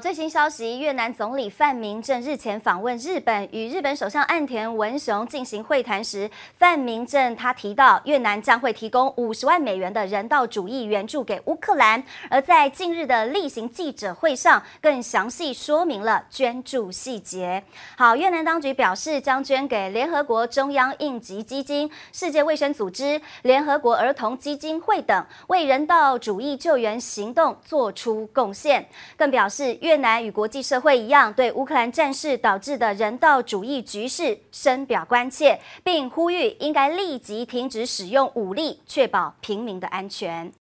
最新消息，越南总理范明正日前访问日本，与日本首相岸田文雄进行会谈时，范明正他提到，越南将会提供五十万美元的人道主义援助给乌克兰，而在近日的例行记者会上，更详细说明了捐助细节。好，越南当局表示将捐给联合国中央应急基金、世界卫生组织、联合国儿童基金会等，为人道主义救援行动做出贡献，更表示。越南与国际社会一样，对乌克兰战事导致的人道主义局势深表关切，并呼吁应该立即停止使用武力，确保平民的安全。